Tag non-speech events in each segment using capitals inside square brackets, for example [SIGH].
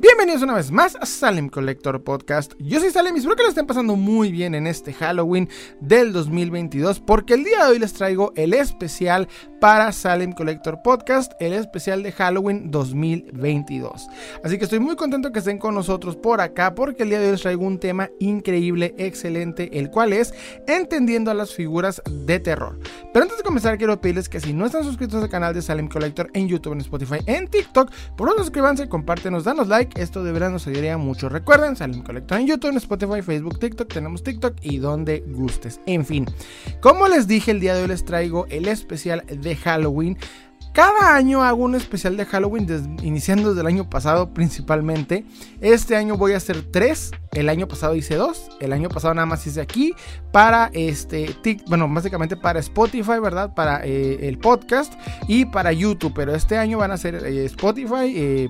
Bienvenidos una vez más a Salem Collector Podcast. Yo soy Salem y espero que lo estén pasando muy bien en este Halloween del 2022 porque el día de hoy les traigo el especial para Salem Collector Podcast, el especial de Halloween 2022. Así que estoy muy contento que estén con nosotros por acá porque el día de hoy les traigo un tema increíble, excelente, el cual es entendiendo a las figuras de terror. Pero antes de comenzar quiero pedirles que si no están suscritos al canal de Salem Collector en YouTube, en Spotify, en TikTok, por favor suscríbanse, compártenos, danos like esto de verdad nos ayudaría mucho. Recuerden, salen Collector en YouTube, en Spotify, Facebook, TikTok, tenemos TikTok y donde gustes. En fin, como les dije, el día de hoy les traigo el especial de Halloween. Cada año hago un especial de Halloween, iniciando desde el año pasado principalmente. Este año voy a hacer tres. El año pasado hice dos. El año pasado nada más hice aquí para este, bueno, básicamente para Spotify, ¿verdad? Para eh, el podcast y para YouTube. Pero este año van a ser eh, Spotify, eh,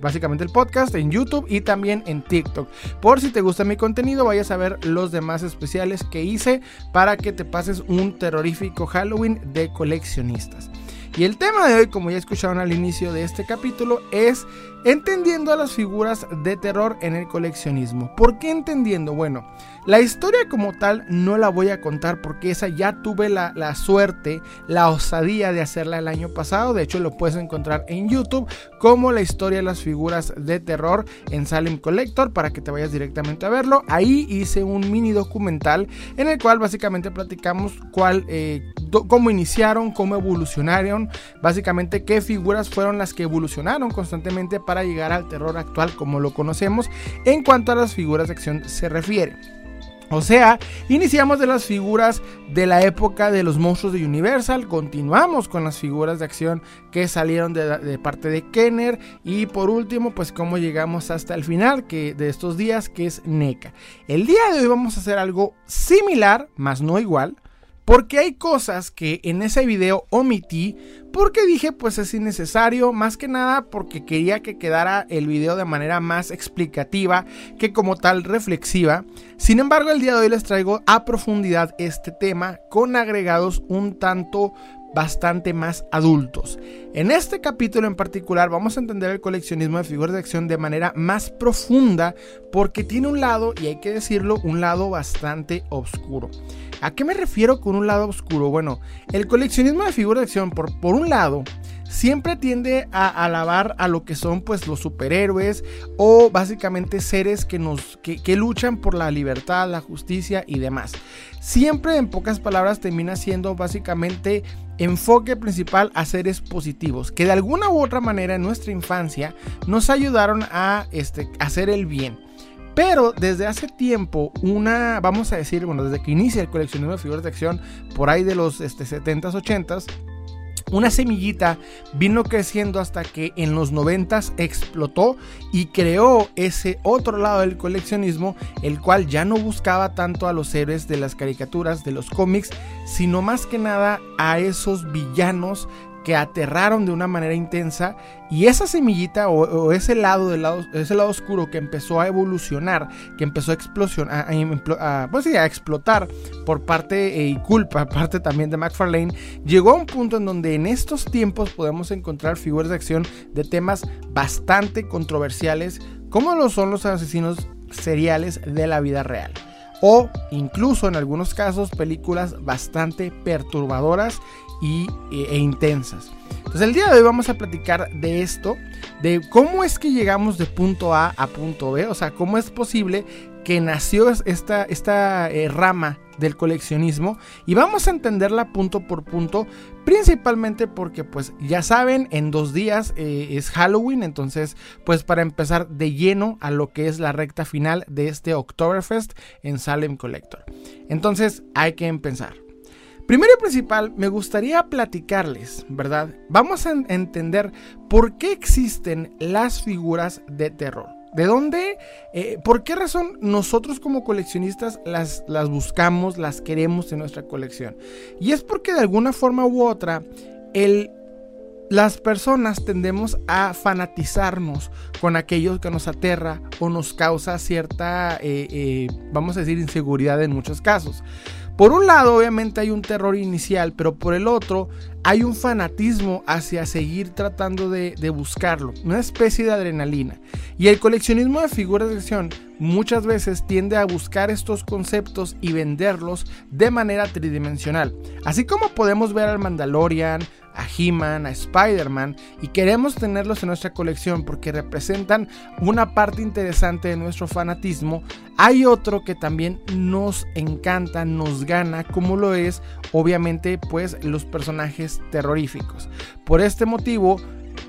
básicamente el podcast en YouTube y también en TikTok. Por si te gusta mi contenido, vayas a ver los demás especiales que hice para que te pases un terrorífico Halloween de coleccionistas. Y el tema de hoy, como ya escucharon al inicio de este capítulo, es entendiendo a las figuras de terror en el coleccionismo. ¿Por qué entendiendo? Bueno, la historia como tal no la voy a contar porque esa ya tuve la, suerte, la osadía de hacerla el año pasado. De hecho, lo puedes encontrar en YouTube como la historia de las figuras de terror en Salem Collector para que te vayas directamente a verlo. Ahí hice un mini documental en el cual básicamente platicamos cuál, eh, cómo iniciaron, cómo evolucionaron, básicamente qué figuras fueron las que evolucionaron constantemente para llegar al terror actual como lo conocemos en cuanto a las figuras de acción se refiere. O sea, iniciamos de las figuras de la época de los monstruos de Universal, continuamos con las figuras de acción que salieron de, parte de Kenner y por último, pues cómo llegamos hasta el final que, de estos días, que es NECA. El día de hoy vamos a hacer algo similar, más no igual, porque hay cosas que en ese video omití porque dije pues es innecesario, más que nada porque quería que quedara el video de manera más explicativa que como tal reflexiva. Sin embargo el día de hoy les traigo a profundidad este tema con agregados un tanto bastante más adultos. En este capítulo en particular vamos a entender el coleccionismo de figuras de acción de manera más profunda porque tiene un lado, y hay que decirlo, un lado bastante oscuro. ¿A qué me refiero con un lado oscuro? Bueno, el coleccionismo de figuras de acción, por, por un lado, siempre tiende a alabar a lo que son pues los superhéroes o básicamente seres que nos que, luchan por la libertad, la justicia y demás. Siempre en pocas palabras termina siendo básicamente enfoque principal a seres positivos que de alguna u otra manera en nuestra infancia nos ayudaron a este, hacer el bien. Pero desde hace tiempo, una, vamos a decir, bueno, desde que inicia el coleccionismo de figuras de acción, por ahí de los este, 70s, 80s, una semillita vino creciendo hasta que en los 90 explotó y creó ese otro lado del coleccionismo, el cual ya no buscaba tanto a los héroes de las caricaturas, de los cómics, sino más que nada a esos villanos que aterraron de una manera intensa y esa semillita o, ese lado del lado ese lado oscuro que empezó a evolucionar que empezó a pues explotar por parte eh, y culpa [LAUGHS] parte también de McFarlane llegó a un punto en donde en estos tiempos podemos encontrar figuras de acción de temas bastante controversiales como lo son los asesinos seriales de la vida real o incluso en algunos casos películas bastante perturbadoras y, e, e intensas. Entonces el día de hoy vamos a platicar de esto, de cómo es que llegamos de punto A a punto B, o sea, cómo es posible que nació esta, esta eh, rama del coleccionismo y vamos a entenderla punto por punto, principalmente porque pues ya saben, en dos días eh, es Halloween, entonces pues para empezar de lleno a lo que es la recta final de este Oktoberfest en Salem Collector. Entonces hay que empezar. Primero y principal, me gustaría platicarles, ¿verdad? Vamos a entender por qué existen las figuras de terror. ¿De dónde? Eh, ¿Por qué razón nosotros como coleccionistas las, las buscamos, las queremos en nuestra colección? Y es porque de alguna forma u otra, el, las personas tendemos a fanatizarnos con aquello que nos aterra o nos causa cierta, eh, eh, vamos a decir, inseguridad en muchos casos. Por un lado, obviamente hay un terror inicial, pero por el otro hay un fanatismo hacia seguir tratando de, buscarlo, una especie de adrenalina. Y el coleccionismo de figuras de acción muchas veces tiende a buscar estos conceptos y venderlos de manera tridimensional. Así como podemos ver al Mandalorian, a He-Man, a Spider-Man y queremos tenerlos en nuestra colección porque representan una parte interesante de nuestro fanatismo, hay otro que también nos encanta, nos gana, como lo es obviamente pues los personajes terroríficos. Por este motivo,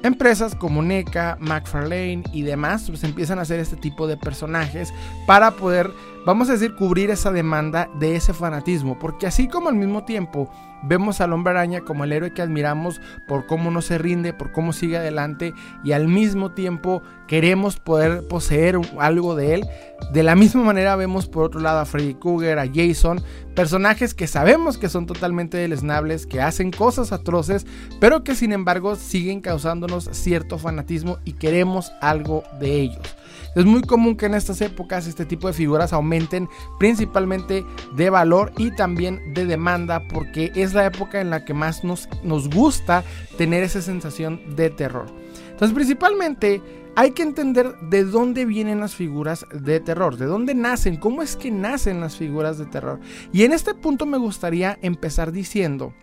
Empresas como NECA, McFarlane y demás pues empiezan a hacer este tipo de personajes para poder, vamos a decir, cubrir esa demanda de ese fanatismo. Porque así como al mismo tiempo vemos al hombre araña como el héroe que admiramos por cómo no se rinde, por cómo sigue adelante y al mismo tiempo queremos poder poseer algo de él, de la misma manera vemos por otro lado a Freddy Krueger, a Jason, personajes que sabemos que son totalmente deleznables, que hacen cosas atroces, pero que sin embargo siguen causándonos cierto fanatismo y queremos algo de ellos. Es muy común que en estas épocas este tipo de figuras aumenten principalmente de valor y también de demanda porque es la época en la que más nos, nos gusta tener esa sensación de terror. Entonces principalmente hay que entender de dónde vienen las figuras de terror, de dónde nacen, cómo es que nacen las figuras de terror. Y en este punto me gustaría empezar diciendo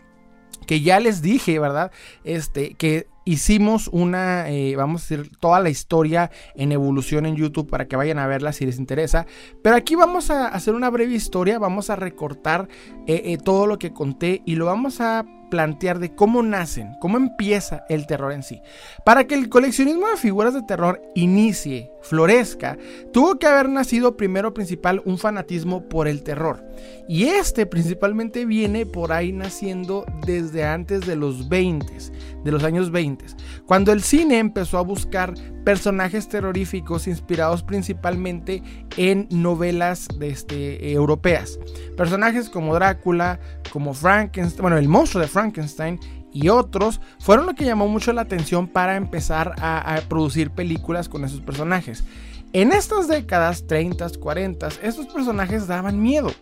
que ya les dije, ¿verdad? Este, que hicimos una, eh, vamos a decir, toda la historia en evolución en YouTube para que vayan a verla si les interesa. Pero aquí vamos a hacer una breve historia, vamos a recortar eh, eh, todo lo que conté y lo vamos a plantear de cómo nacen, cómo empieza el terror en sí. Para que el coleccionismo de figuras de terror inicie, florezca, tuvo que haber nacido primero principal un fanatismo por el terror. Y este principalmente viene por ahí naciendo desde antes de los 20, de los años 20, cuando el cine empezó a buscar personajes terroríficos inspirados principalmente en novelas este, europeas. Personajes como Drácula, como Frankenstein, bueno, el monstruo de Frankenstein y otros fueron lo que llamó mucho la atención para empezar a, producir películas con esos personajes. En estas décadas, 30, 40, estos personajes daban miedo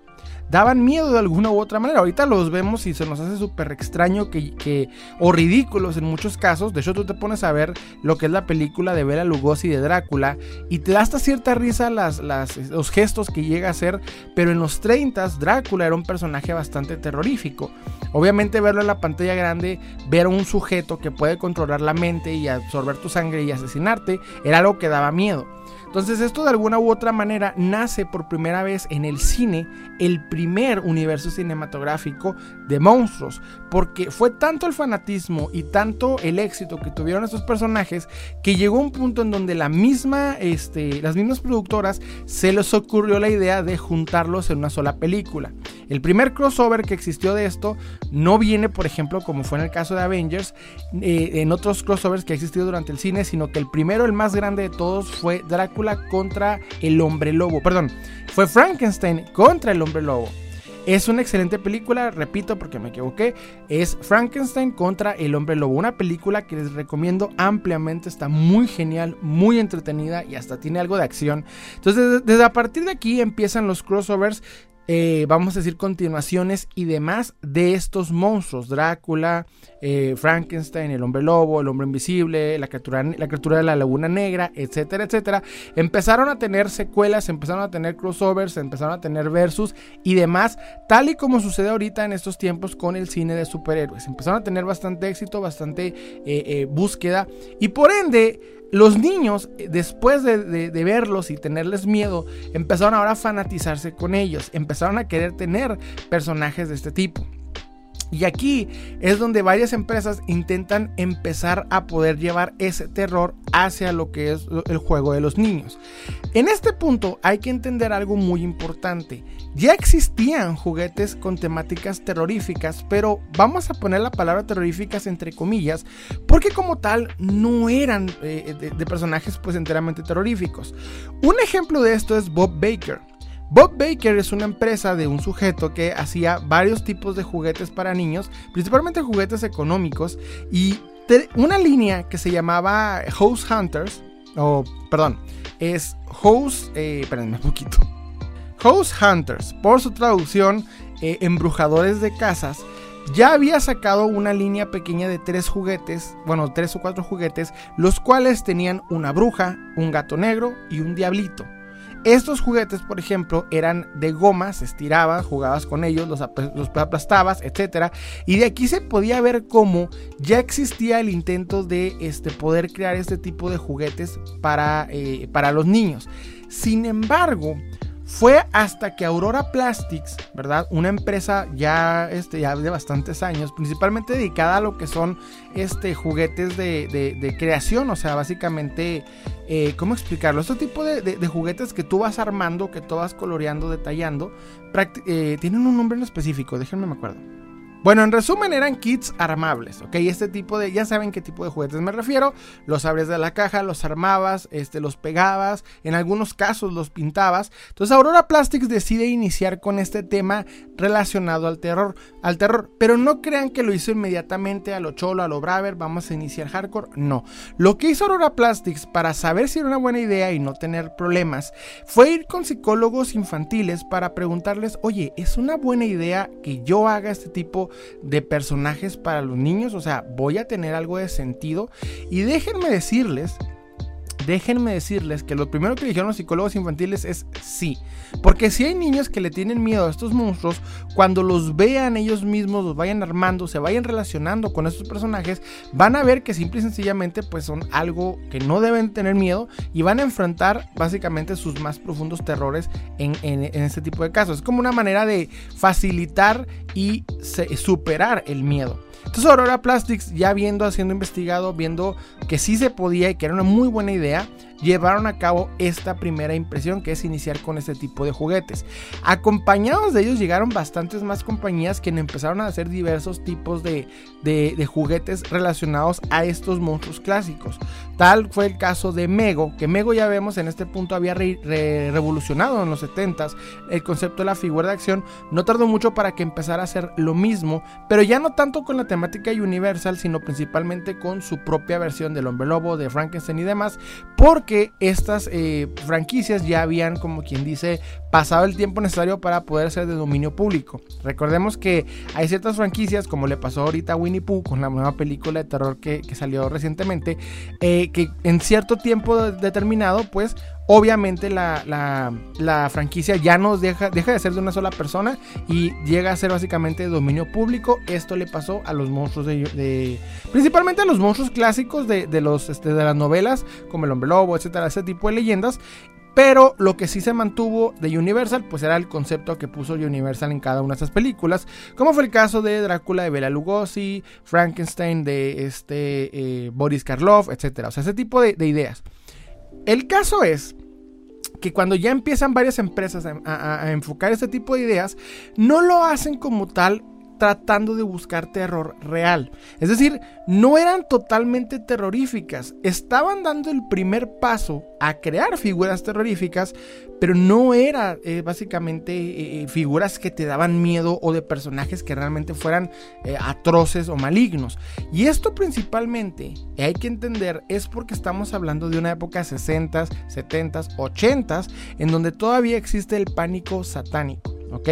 daban miedo de alguna u otra manera. Ahorita los vemos y se nos hace súper extraño que, o ridículos en muchos casos. De hecho, tú te pones a ver lo que es la película de Bela Lugosi de Drácula y te da hasta cierta risa las, los gestos que llega a hacer. Pero en los 30 Drácula era un personaje bastante terrorífico. Obviamente verlo en la pantalla grande, ver a un sujeto que puede controlar la mente y absorber tu sangre y asesinarte, era algo que daba miedo. Entonces esto de alguna u otra manera nace por primera vez en el cine, el primer universo cinematográfico de monstruos, porque fue tanto el fanatismo y tanto el éxito que tuvieron estos personajes que llegó un punto en donde este, las mismas productoras se les ocurrió la idea de juntarlos en una sola película. El primer crossover que existió de esto no viene, por ejemplo, como fue en el caso de Avengers, eh, en otros crossovers que ha existido durante el cine, sino que el primero, el más grande de todos, fue Drácula contra el hombre lobo. Perdón, fue Frankenstein contra el hombre lobo. Es una excelente película, repito porque me equivoqué, es Frankenstein contra el hombre lobo, una película que les recomiendo ampliamente, está muy genial, muy entretenida y hasta tiene algo de acción. Entonces desde a partir de aquí empiezan los crossovers eh, vamos a decir, continuaciones y demás de estos monstruos. Drácula, eh, Frankenstein, el hombre lobo, el hombre invisible, la criatura, la criatura de la laguna negra, etcétera, etcétera. Empezaron a tener secuelas, empezaron a tener crossovers, empezaron a tener versus y demás, tal y como sucede ahorita en estos tiempos con el cine de superhéroes. Empezaron a tener bastante éxito, bastante eh, búsqueda y por ende los niños, eh, después de, verlos y tenerles miedo, empezaron ahora a fanatizarse con ellos, empezaron a querer tener personajes de este tipo. Y aquí es donde varias empresas intentan empezar a poder llevar ese terror hacia lo que es el juego de los niños. En este punto hay que entender algo muy importante. Ya existían juguetes con temáticas terroríficas, pero vamos a poner la palabra terroríficas entre comillas, porque como tal no eran eh, de, de personajes pues enteramente terroríficos. Un ejemplo de esto es Bob Baker. Bob Baker es una empresa de un sujeto que hacía varios tipos de juguetes para niños, principalmente juguetes económicos, y una línea que se llamaba House Hunters, o perdón, es House, eh, un poquito. House Hunters, por su traducción, eh, Embrujadores de Casas, ya había sacado una línea pequeña de tres juguetes, bueno, tres o cuatro juguetes, los cuales tenían una bruja, un gato negro y un diablito. Estos juguetes, por ejemplo, eran de goma, se estirabas, jugabas con ellos, los, aplastabas, etc. Y de aquí se podía ver cómo ya existía el intento de este, poder crear este tipo de juguetes para, eh, para los niños. Sin embargo, fue hasta que Aurora Plastics, ¿verdad? Una empresa ya, este, ya de bastantes años, principalmente dedicada a lo que son este, juguetes de, creación, o sea, básicamente, eh, ¿cómo explicarlo? Este tipo de, juguetes que tú vas armando, que tú vas coloreando, detallando, eh, tienen un nombre en específico, déjenme me acuerdo. Bueno, en resumen eran kits armables, ¿ok? Este tipo de, ya saben qué tipo de juguetes me refiero, los abres de la caja, los armabas, este, los pegabas, en algunos casos los pintabas. Entonces Aurora Plastics decide iniciar con este tema relacionado al terror, al terror, pero no crean que lo hizo inmediatamente a lo cholo, a lo braver, vamos a iniciar hardcore, no. Lo que hizo Aurora Plastics para saber si era una buena idea y no tener problemas, fue ir con psicólogos infantiles para preguntarles, oye, ¿es una buena idea que yo haga este tipo de personajes para los niños, o sea, voy a tener algo de sentido. Y déjenme decirles déjenme decirles que lo primero que dijeron los psicólogos infantiles es sí. Porque si hay niños que le tienen miedo a estos monstruos, cuando los vean ellos mismos, los vayan armando, se vayan relacionando con estos personajes, van a ver que simple y sencillamente pues son algo que no deben tener miedo y van a enfrentar básicamente sus más profundos terrores en, este tipo de casos. Es como una manera de facilitar y superar el miedo. Entonces Aurora Plastics, ya viendo, haciendo investigado, viendo que sí se podía y que era una muy buena idea, llevaron a cabo esta primera impresión que es iniciar con este tipo de juguetes. Acompañados de ellos llegaron bastantes más compañías que empezaron a hacer diversos tipos de, juguetes relacionados a estos monstruos clásicos. Tal fue el caso de Mego, que Mego ya vemos en este punto había revolucionado en los 70s el concepto de la figura de acción. No tardó mucho para que empezara a hacer lo mismo, pero ya no tanto con la temática Universal, sino principalmente con su propia versión del hombre lobo, de Frankenstein y demás, porque que estas eh, franquicias ya habían, como quien dice, pasado el tiempo necesario para poder ser de dominio público. Recordemos que hay ciertas franquicias, como le pasó ahorita a Winnie Pooh con la nueva película de terror que, salió recientemente, eh, que en cierto tiempo determinado, pues obviamente la, franquicia ya no deja, deja de ser de una sola persona y llega a ser básicamente de dominio público. Esto le pasó a los monstruos de, principalmente a los monstruos clásicos de, los, este, de las novelas, como el hombre lobo, etcétera, ese tipo de leyendas. Pero lo que sí se mantuvo de Universal, pues era el concepto que puso Universal en cada una de esas películas, como fue el caso de Drácula de Bela Lugosi, Frankenstein de este eh, Boris Karloff, etcétera. O sea, ese tipo de ideas. El caso es que cuando ya empiezan varias empresas a, enfocar este tipo de ideas, no lo hacen como tal tratando de buscar terror real. Es decir, no eran totalmente terroríficas, estaban dando el primer paso a crear figuras terroríficas, pero no eran eh, básicamente eh, eh, figuras que te daban miedo o de personajes que realmente fueran atroces o malignos. Y esto principalmente, hay que entender, es porque estamos hablando de una época 60s, 70s, 80s, en donde todavía existe el pánico satánico. ¿Ok?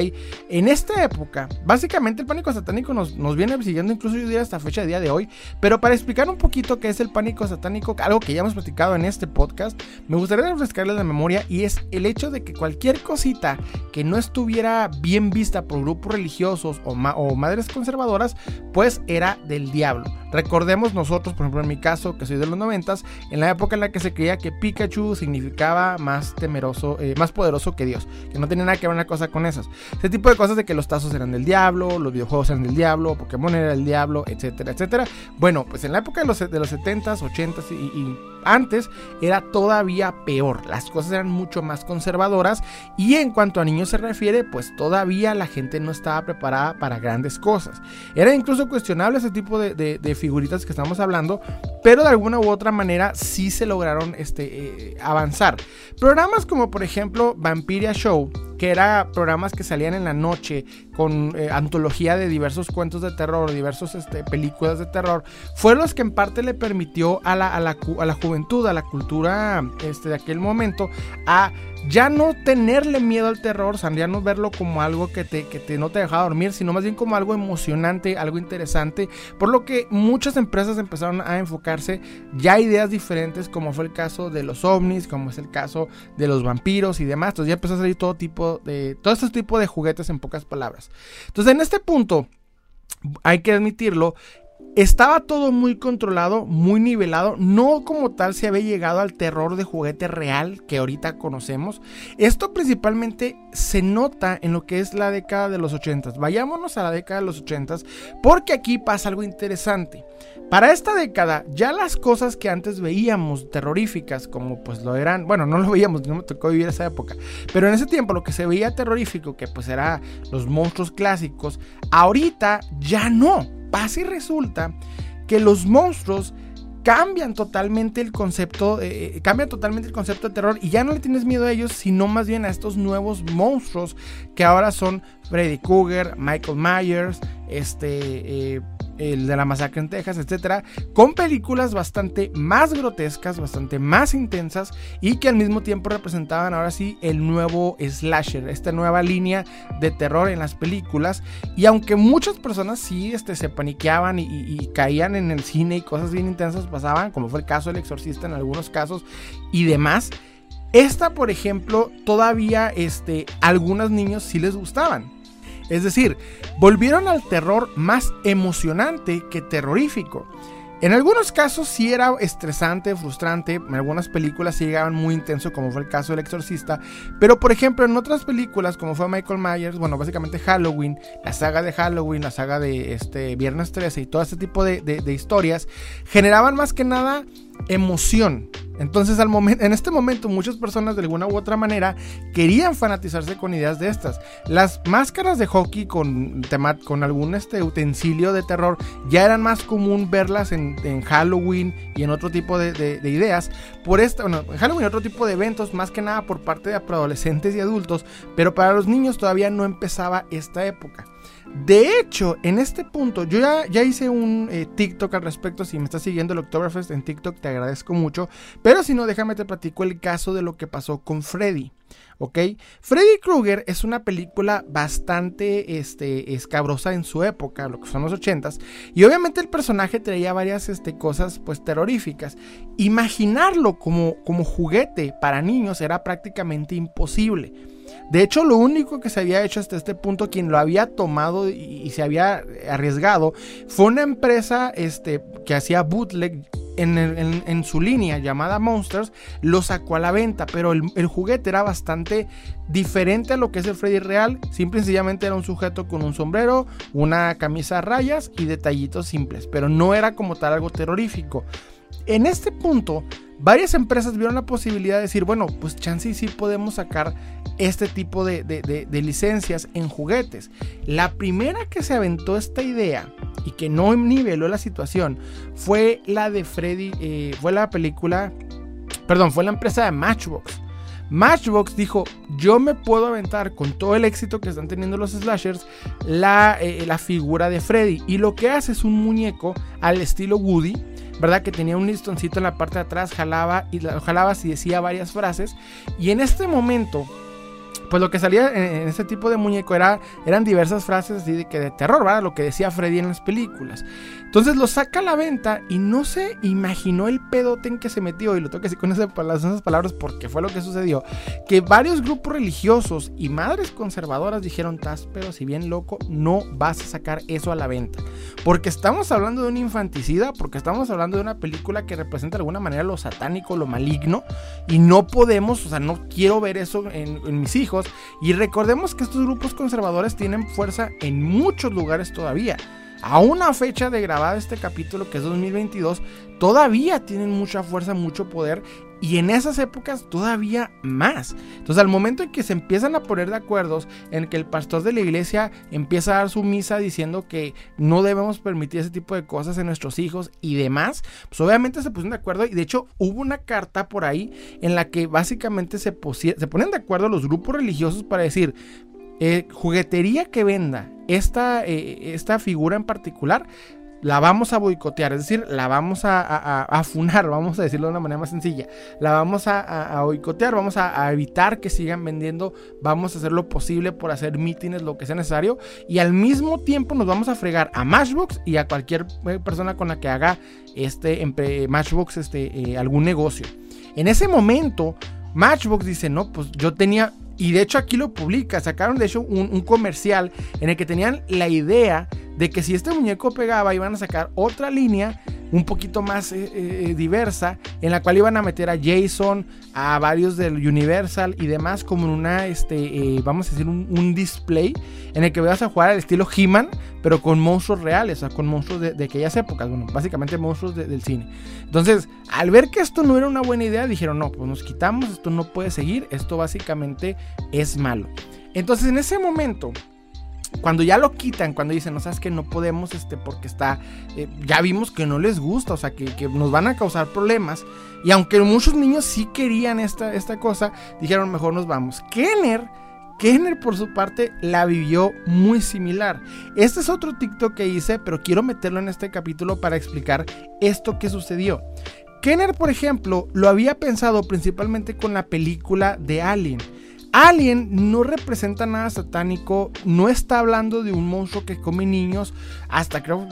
En esta época, básicamente el pánico satánico nos, viene siguiendo incluso yo diría hasta fecha de día de hoy, pero para explicar un poquito qué es el pánico satánico, algo que ya hemos platicado en este podcast, me gustaría refrescarles la memoria y es el hecho de que cualquier cosita que no estuviera bien vista por grupos religiosos o madres conservadoras, pues era del diablo. Recordemos nosotros, por ejemplo en mi caso, que soy de los noventas, en la época en la que se creía que Pikachu significaba más temeroso, eh, más poderoso que Dios, que no tenía nada que ver una cosa con esas. Ese tipo de cosas de que los tazos eran del diablo, los videojuegos eran del diablo, Pokémon era del diablo, etcétera, etcétera. Bueno, pues en la época de los, de los 70s, 80s y antes era todavía peor. Las cosas eran mucho más conservadoras y en cuanto a niños se refiere, pues todavía la gente no estaba preparada para grandes cosas. Era incluso cuestionable ese tipo de, figuritas que estamos hablando, pero de alguna u otra manera sí se lograron este, eh, avanzar. Programas como por ejemplo Vampiria Show que era programas que salían en la noche con eh, antología de diversos cuentos de terror, diversas este, películas de terror, fueron los que en parte le permitió a la, a la, a la juventud, a la cultura este, de aquel momento, a ya no tenerle miedo al terror, ya no verlo como algo que, te, que te, no te dejaba dormir, sino más bien como algo emocionante, algo interesante, por lo que muchas empresas empezaron a enfocarse ya ideas diferentes, como fue el caso de los ovnis, como es el caso de los vampiros y demás, entonces ya empezó a salir todo tipo de, todo este tipo de juguetes en pocas palabras. Entonces en este punto, hay que admitirlo, estaba todo muy controlado, muy nivelado, no como tal se había llegado al terror de juguete real que ahorita conocemos. Esto principalmente se nota en lo que es la década de los 80. Vayámonos a la década de los 80 porque aquí pasa algo interesante. Para esta década, ya las cosas que antes veíamos terroríficas, como pues lo eran, bueno, no lo veíamos, no me tocó vivir esa época, pero en ese tiempo lo que se veía terrorífico, que pues era los monstruos clásicos, ahorita ya no. Pasa y resulta que los monstruos cambian totalmente el concepto, eh, cambian totalmente el concepto de terror y ya no le tienes miedo a ellos, sino más bien a estos nuevos monstruos que ahora son Freddy Krueger, Michael Myers, este, eh, el de la masacre en Texas, etcétera, con películas bastante más grotescas, bastante más intensas y que al mismo tiempo representaban ahora sí el nuevo slasher, esta nueva línea de terror en las películas. Y aunque muchas personas sí este, se paniqueaban y, caían en el cine y cosas bien intensas pasaban, como fue el caso del exorcista en algunos casos y demás. Esta, por ejemplo, todavía este, algunos niños sí les gustaban. Es decir, volvieron al terror más emocionante que terrorífico. En algunos casos sí era estresante, frustrante, en algunas películas sí llegaban muy intenso, como fue el caso del exorcista, pero por ejemplo en otras películas, como fue Michael Myers, bueno, básicamente Halloween, la saga de Halloween, la saga de este, Viernes 13 y todo ese tipo de, de historias, generaban más que nada emoción. Entonces, al en este momento, muchas personas de alguna u otra manera querían fanatizarse con ideas de estas. Las máscaras de hockey con, con algún este, utensilio de terror ya eran más común verlas en, Halloween y en otro tipo de, ideas. Por esta, bueno, en Halloween otro tipo de eventos, más que nada por parte de adolescentes y adultos, pero para los niños todavía no empezaba esta época. De hecho, en este punto, yo ya, hice un eh, TikTok al respecto. Si me estás siguiendo el Oktoberfest en TikTok, te agradezco mucho. Pero si no, déjame te platico el caso de lo que pasó con Freddy. ¿Ok? Freddy Krueger es una película bastante este, escabrosa en su época, lo que son los 80s. Y obviamente el personaje traía varias este, cosas pues terroríficas. Imaginarlo como, como juguete para niños era prácticamente imposible. De hecho, lo único que se había hecho hasta este punto, quien lo había tomado y, se había arriesgado, fue una empresa este, que hacía bootleg en, su línea llamada Monsters, lo sacó a la venta, pero el, el, juguete era bastante diferente a lo que es el Freddy real. Simple y sencillamente era un sujeto con un sombrero, una camisa a rayas y detallitos simples, pero no era como tal algo terrorífico. En este punto, varias empresas vieron la posibilidad de decir, bueno, pues chance sí podemos sacar este tipo de, licencias en juguetes. La primera que se aventó esta idea y que no niveló la situación fue la de Freddy, eh, fue la película, perdón, fue la empresa de Matchbox. Matchbox dijo, yo me puedo aventar con todo el éxito que están teniendo los slashers la, eh, la figura de Freddy. Y lo que hace es un muñeco al estilo Woody ¿verdad? Que tenía un listoncito en la parte de atrás, jalaba y jalaba y decía varias frases. Y en este momento, pues lo que salía en, este tipo de muñeco era, eran diversas frases así de que de terror, ¿verdad? Lo que decía Freddy en las películas. Entonces lo saca a la venta y no se imaginó el pedote en que se metió, y lo tengo que decir con esas palabras porque fue lo que sucedió, que varios grupos religiosos y madres conservadoras dijeron, estás pero si bien loco, no vas a sacar eso a la venta. Porque estamos hablando de un infanticida, porque estamos hablando de una película que representa de alguna manera lo satánico, lo maligno, y no podemos, o sea, no quiero ver eso en, en mis hijos. Y recordemos que estos grupos conservadores tienen fuerza en muchos lugares todavía a una fecha de grabar este capítulo, que es 2022, todavía tienen mucha fuerza, mucho poder y en esas épocas todavía más. Entonces al momento en que se empiezan a poner de acuerdos, en que el pastor de la iglesia empieza a dar su misa diciendo que no debemos permitir ese tipo de cosas en nuestros hijos y demás, pues obviamente se pusieron de acuerdo y de hecho hubo una carta por ahí en la que básicamente se, se ponen de acuerdo los grupos religiosos para decir, eh, juguetería que venda esta, eh, esta figura en particular la vamos a boicotear, es decir, la vamos a, funar, [LAUGHS] vamos a decirlo de una manera más sencilla, la vamos a, boicotear, vamos a, evitar que sigan vendiendo, vamos a hacer lo posible por hacer mítines, lo que sea necesario, y al mismo tiempo nos vamos a fregar a Matchbox y a cualquier eh, persona con la que haga este Matchbox este, algún negocio. En ese momento, Matchbox dice, no, pues yo tenía y de hecho aquí lo publica, sacaron de hecho un, comercial en el que tenían la idea de que si este muñeco pegaba iban a sacar otra línea un poquito más eh, eh, diversa en la cual iban a meter a Jason, a varios del Universal y demás como en una, este, eh, vamos a decir, un, display en el que vas a jugar al estilo He-Man, pero con monstruos reales, o sea, con monstruos de, aquellas épocas, bueno, básicamente monstruos del cine. Entonces, al ver que esto no era una buena idea, dijeron, no, pues nos quitamos, esto no puede seguir, esto básicamente es malo. Entonces, en ese momento, cuando ya lo quitan, cuando dicen, no sabes que no podemos, este, porque está, eh, ya vimos que no les gusta, o sea, que, nos van a causar problemas. Y aunque muchos niños sí querían esta, esta cosa, dijeron, mejor nos vamos. Kenner, Kenner por su parte la vivió muy similar. Este es otro TikTok que hice, pero quiero meterlo en este capítulo para explicar esto que sucedió. Kenner, por ejemplo, lo había pensado principalmente con la película de Alien. Alien no representa nada satánico, no está hablando de un monstruo que come niños, hasta creo,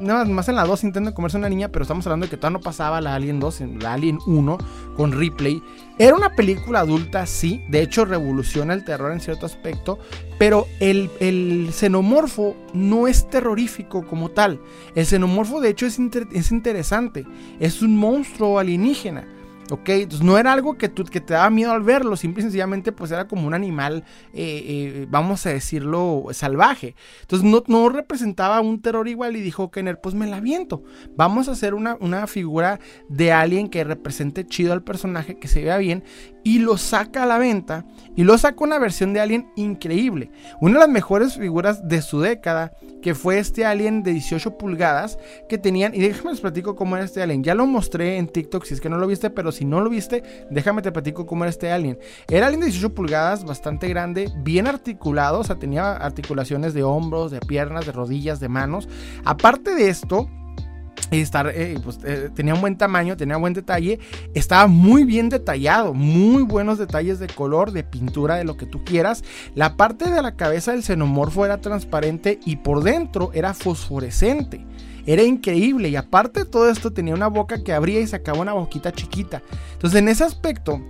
nada más en la 2 intenta comerse una niña, pero estamos hablando de que todavía no pasaba la Alien 2, en la Alien 1 con Ripley. Era una película adulta, sí, de hecho revoluciona el terror en cierto aspecto, pero el, el xenomorfo no es terrorífico como tal. El xenomorfo de hecho es, es interesante, es un monstruo alienígena. ¿Ok? Entonces no era algo que, que te daba miedo al verlo, simple y sencillamente pues era como un animal, eh, eh, vamos a decirlo, salvaje. Entonces no, no, representaba un terror igual y dijo Kenner, pues me la viento. Vamos a hacer una, una figura de alguien que represente chido al personaje, que se vea bien y lo saca a la venta y lo saca una versión de Alien increíble. Una de las mejores figuras de su década, que fue este Alien de 18 pulgadas que tenían, y déjame les platico cómo era este Alien. Ya lo mostré en TikTok si es que no lo viste, pero si no lo viste, déjame te platico cómo era este Alien. Era Alien de 18 pulgadas, bastante grande, bien articulado, o sea, tenía articulaciones de hombros, de piernas, de rodillas, de manos. Aparte de esto, estar, eh, pues, eh, tenía un buen tamaño, tenía buen detalle, estaba muy bien detallado, muy buenos detalles de color, de pintura, de lo que tú quieras. La parte de la cabeza del xenomorfo era transparente y por dentro era fosforescente. Era increíble y aparte de todo esto tenía una boca que abría y sacaba una boquita chiquita. Entonces en ese aspecto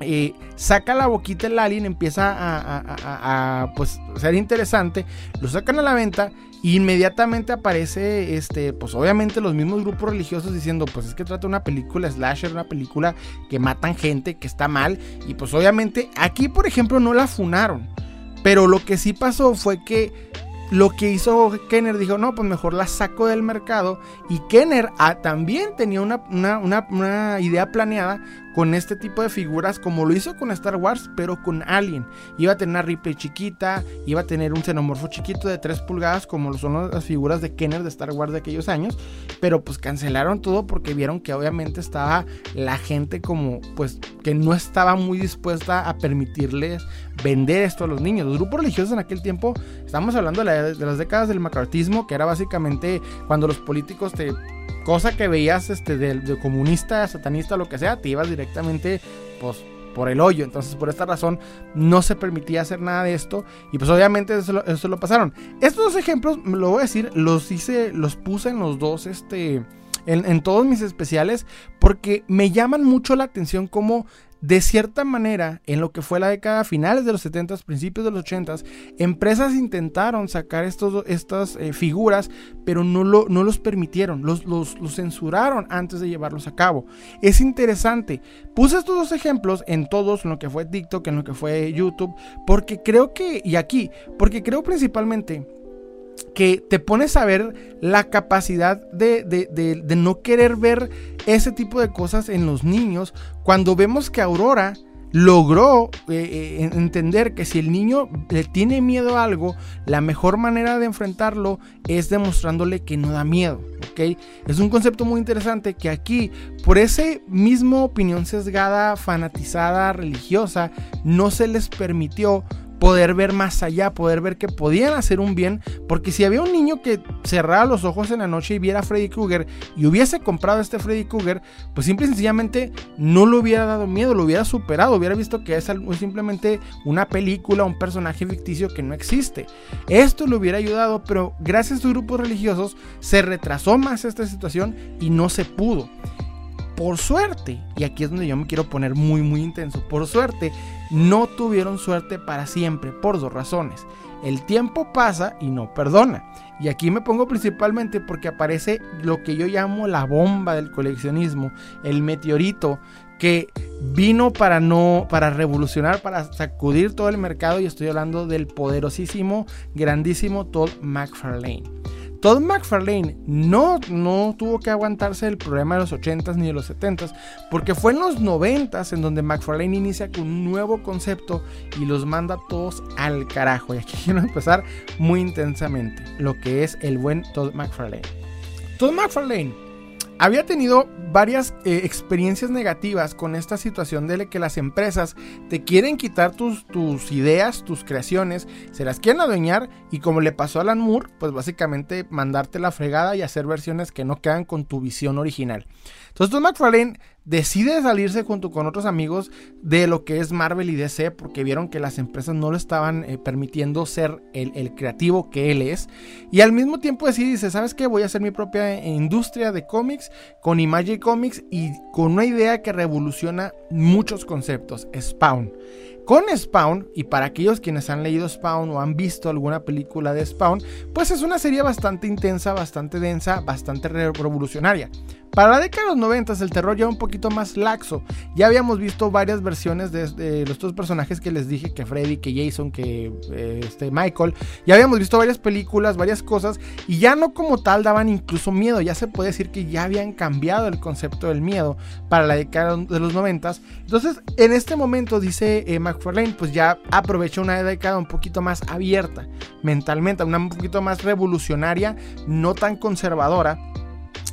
eh, saca la boquita el alien, empieza a, a, pues, ser interesante, lo sacan a la venta inmediatamente aparece, este, pues obviamente los mismos grupos religiosos diciendo, pues es que trata una película slasher, una película que matan gente, que está mal. Y pues obviamente aquí, por ejemplo, no la funaron. Pero lo que sí pasó fue que lo que hizo Kenner dijo, no, pues mejor la saco del mercado. Y Kenner ah, también tenía una, una, idea planeada con este tipo de figuras, como lo hizo con Star Wars, pero con Alien. Iba a tener una Ripley chiquita, iba a tener un xenomorfo chiquito de 3 pulgadas, como son las figuras de Kenner de Star Wars de aquellos años. Pero pues cancelaron todo porque vieron que obviamente estaba la gente como, pues, que no estaba muy dispuesta a permitirles vender esto a los niños. Los grupos religiosos en aquel tiempo, estamos hablando de, las décadas del macartismo, que era básicamente cuando los políticos te cosa que veías este de, comunista, satanista, lo que sea, te ibas directamente pues por el hoyo. Entonces, por esta razón, no se permitía hacer nada de esto. Y pues obviamente eso, lo pasaron. Estos dos ejemplos, lo voy a decir, los hice, los puse en los dos, este. En, en todos mis especiales. Porque me llaman mucho la atención cómo de cierta manera, en lo que fue la década finales de los 70, principios de los 80, empresas intentaron sacar estos, estas eh, figuras, pero no, lo, no los permitieron, los, los, censuraron antes de llevarlos a cabo. Es interesante. Puse estos dos ejemplos en todos, en lo que fue TikTok, en lo que fue YouTube, porque creo que, y aquí, porque creo principalmente que te pones a ver la capacidad de, de, no querer ver ese tipo de cosas en los niños cuando vemos que Aurora logró eh, eh, entender que si el niño le tiene miedo a algo, la mejor manera de enfrentarlo es demostrándole que no da miedo. Es un concepto muy interesante que aquí, por esa misma opinión sesgada, fanatizada, religiosa, no se les permitió poder ver más allá, poder ver que podían hacer un bien, porque si había un niño que cerrara los ojos en la noche y viera a Freddy Krueger y hubiese comprado este Freddy Krueger, pues simple y sencillamente no le hubiera dado miedo, lo hubiera superado, hubiera visto que es simplemente una película, un personaje ficticio que no existe. Esto le hubiera ayudado, pero gracias a estos grupos religiosos se retrasó más esta situación y no se pudo. Por suerte, y aquí es donde yo me quiero poner muy muy intenso, por suerte no tuvieron suerte para siempre por dos razones. El tiempo pasa y no perdona. Y aquí me pongo principalmente porque aparece lo que yo llamo la bomba del coleccionismo, el meteorito que vino para no para revolucionar, para sacudir todo el mercado y estoy hablando del poderosísimo, grandísimo Todd McFarlane. Todd McFarlane no, no tuvo que aguantarse el problema de los 80s ni de los 70s, porque fue en los 90s en donde McFarlane inicia con un nuevo concepto y los manda todos al carajo. Y aquí [LAUGHS] quiero empezar muy intensamente, lo que es el buen Todd McFarlane. Todd McFarlane había tenido varias eh, experiencias negativas con esta situación de que las empresas te quieren quitar tus, tus ideas, tus creaciones, se las quieren adueñar y como le pasó a Alan Moore, pues básicamente mandarte la fregada y hacer versiones que no quedan con tu visión original. Entonces, Todd McFarlane decide salirse junto con otros amigos de lo que es Marvel y DC porque vieron que las empresas no le estaban eh, permitiendo ser el, creativo que él es. Y al mismo tiempo decide, dice, ¿sabes qué? Voy a hacer mi propia eh, industria de cómics con Image Comics y con una idea que revoluciona muchos conceptos, Spawn. Con Spawn, y para aquellos quienes han leído Spawn o han visto alguna película de Spawn, pues es una serie bastante intensa, bastante densa, bastante revolucionaria. Para la década de los 90 el terror ya un poquito más laxo. Ya habíamos visto varias versiones de, los dos personajes que les dije, que Freddy, que Jason, que eh, este Michael. Ya habíamos visto varias películas, varias cosas, y ya no como tal daban incluso miedo. Ya se puede decir que ya habían cambiado el concepto del miedo para la década de los 90 Entonces, en este momento, dice eh, McFarlane, pues ya aprovecha una década un poquito más abierta mentalmente, una un poquito más revolucionaria, no tan conservadora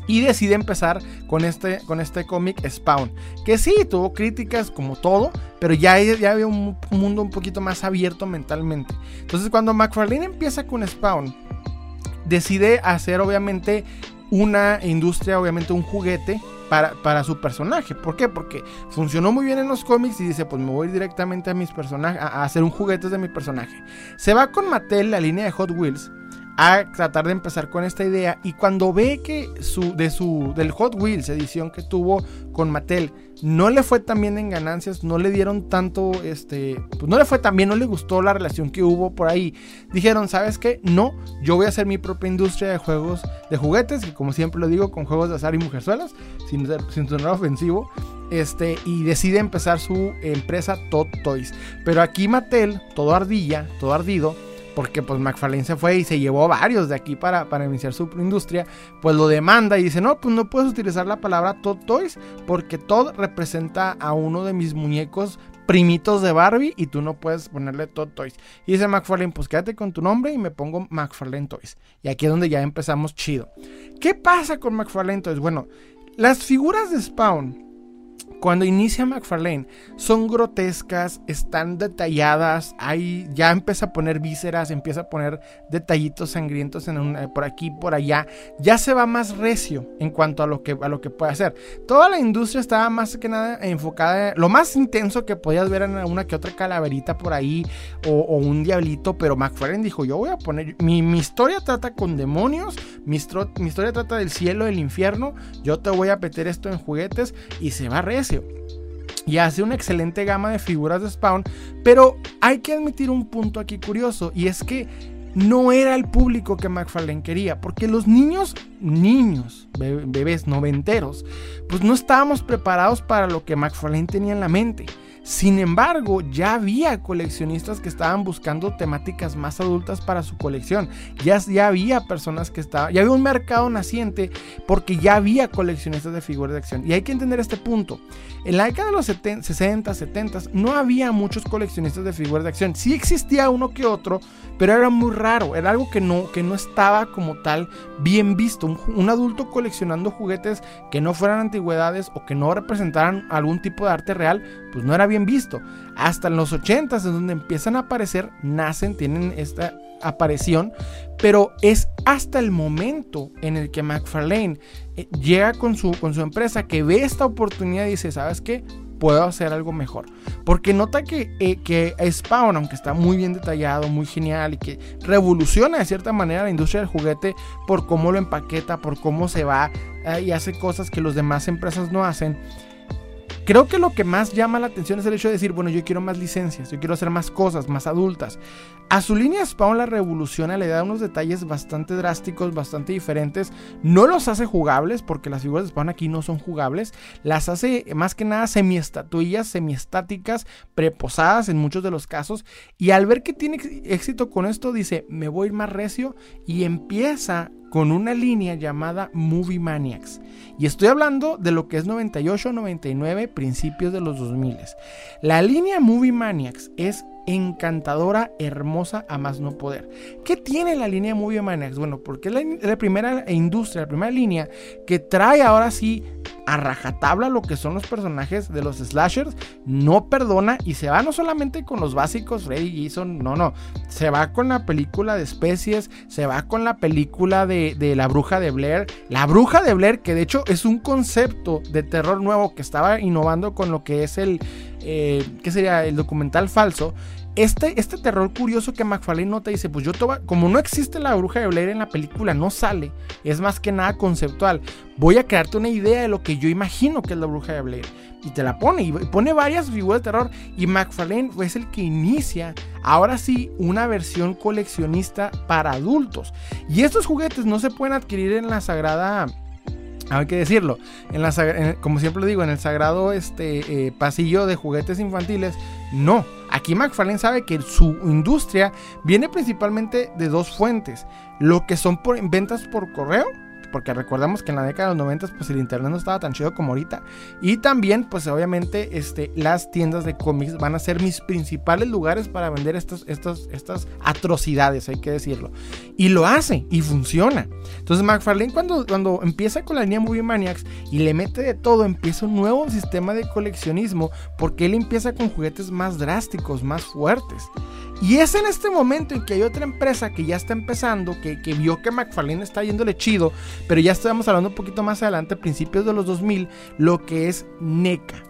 y decide empezar con este, con este cómic Spawn. Que sí, tuvo críticas como todo, pero ya, ya había un, mundo un poquito más abierto mentalmente. Entonces cuando McFarlane empieza con Spawn, decide hacer obviamente una industria, obviamente un juguete para, para, su personaje. ¿Por qué? Porque funcionó muy bien en los cómics y dice, pues me voy directamente a mis personajes, a, hacer un juguete de mi personaje. Se va con Mattel, la línea de Hot Wheels, a tratar de empezar con esta idea y cuando ve que su, de su, del Hot Wheels edición que tuvo con Mattel no le fue tan bien en ganancias, no le dieron tanto, este, pues no le fue tan bien, no le gustó la relación que hubo por ahí. Dijeron, ¿sabes qué? No, yo voy a hacer mi propia industria de juegos, de juguetes, y como siempre lo digo, con juegos de azar y mujerzuelas, sin, sin sonar ofensivo. Este, y decide empezar su empresa Tot Toys. Pero aquí Mattel, todo ardilla, todo ardido, porque pues McFarlane se fue y se llevó varios de aquí para, para iniciar su industria, pues lo demanda y dice, no, pues no puedes utilizar la palabra Todd Toys porque Todd representa a uno de mis muñecos primitos de Barbie y tú no puedes ponerle Todd Toys. Y dice McFarlane, pues quédate con tu nombre y me pongo McFarlane Toys. Y aquí es donde ya empezamos chido. ¿Qué pasa con McFarlane Toys? Bueno, las figuras de Spawn cuando inicia McFarlane, son grotescas, están detalladas, hay, ya empieza a poner vísceras, empieza a poner detallitos sangrientos en eh, por aquí, por allá, ya se va más recio en cuanto a lo, que, a lo que puede hacer. Toda la industria estaba más que nada enfocada, lo más intenso que podías ver en una que otra calaverita por ahí o, un diablito, pero McFarlane dijo, yo voy a poner, mi, historia trata con demonios, mi, mi historia trata del cielo, del infierno, yo te voy a meter esto en juguetes y se va recio y hace una excelente gama de figuras de Spawn, pero hay que admitir un punto aquí curioso y es que no era el público que McFarlane quería, porque los niños, niños, bebés noventeros, pues no estábamos preparados para lo que McFarlane tenía en la mente. Sin embargo, ya había coleccionistas que estaban buscando temáticas más adultas para su colección. Ya, ya había personas que estaban, ya había un mercado naciente porque ya había coleccionistas de figuras de acción. Y hay que entender este punto. En la década de los 60, 70 no había muchos coleccionistas de figuras de acción. Sí existía uno que otro, pero era muy raro. Era algo que no, que no estaba como tal bien visto. Un, adulto coleccionando juguetes que no fueran antigüedades o que no representaran algún tipo de arte real, pues no era bien visto. Hasta en los 80 es donde empiezan a aparecer, nacen, tienen esta aparición, pero es hasta el momento en el que McFarlane eh, llega con su, con su empresa que ve esta oportunidad y dice, ¿sabes qué? Puedo hacer algo mejor. Porque nota que, eh, que Spawn, aunque está muy bien detallado, muy genial y que revoluciona de cierta manera la industria del juguete por cómo lo empaqueta, por cómo se va eh, y hace cosas que las demás empresas no hacen Creo que lo que más llama la atención es el hecho de decir, bueno, yo quiero más licencias, yo quiero hacer más cosas, más adultas. A su línea Spawn la revoluciona, le da unos detalles bastante drásticos, bastante diferentes. No los hace jugables, porque las figuras de Spawn aquí no son jugables. Las hace más que nada semiestatuillas, semiestáticas, preposadas en muchos de los casos. Y al ver que tiene éxito con esto, dice, me voy a ir más recio y empieza con una línea llamada Movie Maniacs. Y estoy hablando de lo que es 98, 99, principios de los 2000. La línea Movie Maniacs es encantadora, hermosa a más no poder. ¿Qué tiene la línea Movie Maniacs? Bueno, porque es la, primera industria, la primera línea que trae ahora sí a rajatabla lo que son los personajes de los slashers, no perdona y se va no solamente con los básicos Freddy Jason, no, no, se va con la película de especies, se va con la película de, la bruja de Blair, la bruja de Blair que de hecho es un concepto de terror nuevo que estaba innovando con lo que es el, eh, ¿qué sería? El documental falso. Este, este terror curioso que McFarlane nota dice, pues yo tomo, como no existe la bruja de Blair en la película, no sale, es más que nada conceptual. Voy a crearte una idea de lo que yo imagino que es la bruja de Blair. Y te la pone, y pone varias figuras de terror. Y McFarlane es el que inicia, ahora sí, una versión coleccionista para adultos. Y estos juguetes no se pueden adquirir en la sagrada hay que decirlo, en la, como siempre digo, en el sagrado este, eh, pasillo de juguetes infantiles, no. Aquí McFarlane sabe que su industria viene principalmente de dos fuentes. Lo que son ventas por correo porque recordamos que en la década de los 90 pues el internet no estaba tan chido como ahorita. Y también pues obviamente este, las tiendas de cómics van a ser mis principales lugares para vender estas atrocidades, hay que decirlo. Y lo hace y funciona. Entonces McFarlane cuando, cuando empieza con la línea Movie Maniacs y le mete de todo, empieza un nuevo sistema de coleccionismo porque él empieza con juguetes más drásticos, más fuertes. Y es en este momento en que hay otra empresa que ya está empezando, que, vio que McFarlane está yéndole chido, pero ya estamos hablando un poquito más adelante, principios de los 2000, lo que es NECA.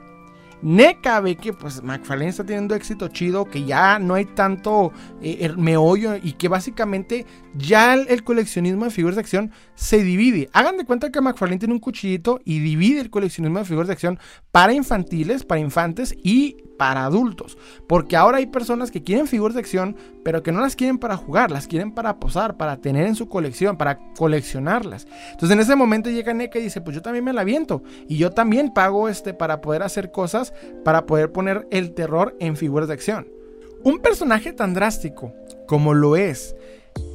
NECA ve que pues McFarlane está teniendo éxito chido, que ya no hay tanto eh, er, meollo y que básicamente ya el, coleccionismo de figuras de acción se divide. Hagan de cuenta que McFarlane tiene un cuchillito y divide el coleccionismo de figuras de acción para infantiles, para infantes y para adultos. Porque ahora hay personas que quieren figuras de acción, pero que no las quieren para jugar, las quieren para posar, para tener en su colección, para coleccionarlas. Entonces en ese momento llega NECA y dice, pues yo también me la viento. Y yo también pago este para poder hacer cosas, para poder poner el terror en figuras de acción. Un personaje tan drástico como lo es